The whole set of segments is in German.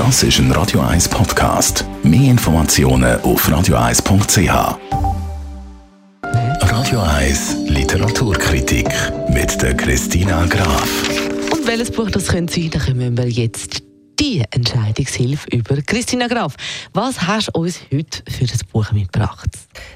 Das ist ein Radio 1 Podcast. Mehr Informationen auf radio1.ch. Radio 1 Literaturkritik mit der Christina Graf. Und welches Buch das könnte sein, da kommen wir jetzt die Entscheidungshilfe über Christina Graf. Was hast du uns heute für das Buch mitgebracht?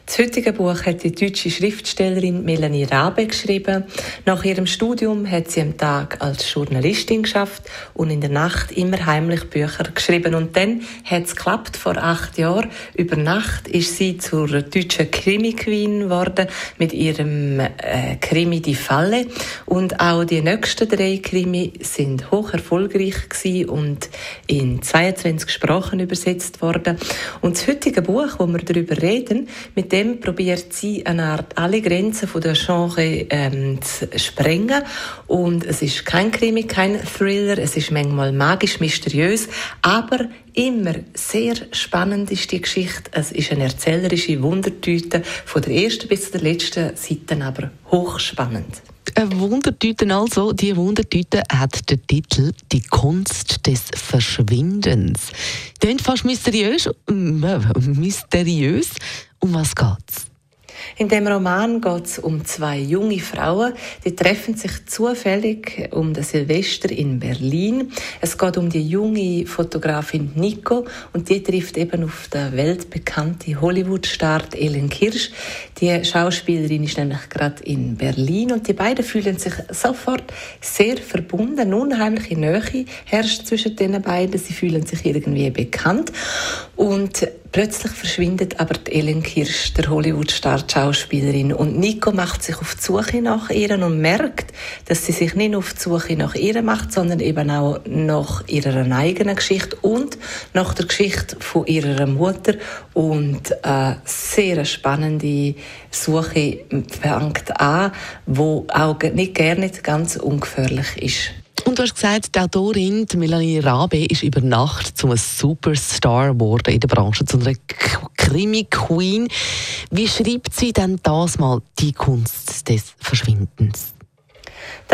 Das heutige Buch hat die deutsche Schriftstellerin Melanie Rabe geschrieben. Nach ihrem Studium hat sie am Tag als Journalistin geschafft und in der Nacht immer heimlich Bücher geschrieben. Und dann hat es geklappt vor acht Jahren. Über Nacht ist sie zur deutschen Krimi-Queen geworden mit ihrem äh, Krimi Die Falle. Und auch die nächsten drei Krimi sind hoch erfolgreich gewesen und in 22 Sprachen übersetzt worden. Und das heutige Buch, wo wir darüber reden, mit dem probiert sie eine Art alle Grenzen von der Genre ähm, zu sprengen. Und es ist kein Krimi, kein Thriller, es ist manchmal magisch, mysteriös, aber immer sehr spannend ist die Geschichte. Es ist eine erzählerische Wundertüte, von der ersten bis zur letzten Seite aber hochspannend. Eine Wundertüte also, die Wundertüte hat den Titel Die Kunst des Verschwindens. Klingt fast mysteriös. Äh, mysteriös. Um was geht's? In dem Roman geht es um zwei junge Frauen, die treffen sich zufällig um das Silvester in Berlin. Es geht um die junge Fotografin Nico und die trifft eben auf der weltbekannte Hollywood-Star Ellen Kirsch. Die Schauspielerin ist nämlich gerade in Berlin und die beiden fühlen sich sofort sehr verbunden. Unheimliche Nähe herrscht zwischen den beiden. Sie fühlen sich irgendwie bekannt und Plötzlich verschwindet aber die Ellen Kirsch, der Hollywood-Star-Schauspielerin. Und Nico macht sich auf die Suche nach ihr und merkt, dass sie sich nicht auf die Suche nach ihr macht, sondern eben auch nach ihrer eigenen Geschichte und nach der Geschichte von ihrer Mutter. Und eine sehr spannende Suche fängt an, wo auch nicht gerne ganz ungefährlich ist. Und du hast gesagt, die Autorin die Melanie Rabe ist über Nacht zum Superstar geworden in der Branche, zu einer Krimi-Queen. Wie schreibt sie denn das mal die Kunst des Verschwindens?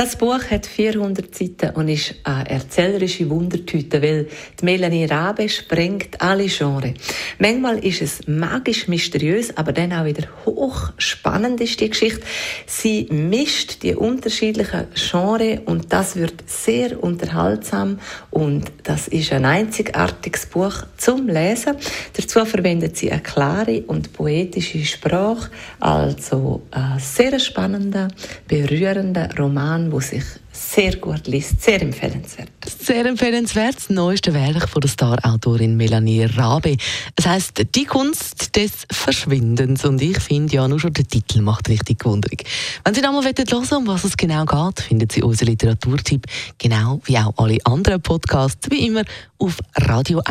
Das Buch hat 400 Seiten und ist eine erzählerische Wundertüte, weil die Melanie Rabe sprengt alle Genres. Manchmal ist es magisch mysteriös, aber dann auch wieder hochspannend ist die Geschichte. Sie mischt die unterschiedlichen Genres und das wird sehr unterhaltsam und das ist ein einzigartiges Buch zum Lesen. Dazu verwendet sie eine klare und poetische Sprache, also ein sehr spannender, berührender Roman Roman, der sich sehr gut liest, sehr empfehlenswert. Sehr empfehlenswert, das neueste Werk von der Star-Autorin Melanie Rabe. Es heißt Die Kunst des Verschwindens und ich finde ja nur schon der Titel macht richtig wunderig. Wenn Sie nochmal hören um was es genau geht, finden Sie unseren Literaturtipp genau wie auch alle anderen Podcasts wie immer auf radio1.ch.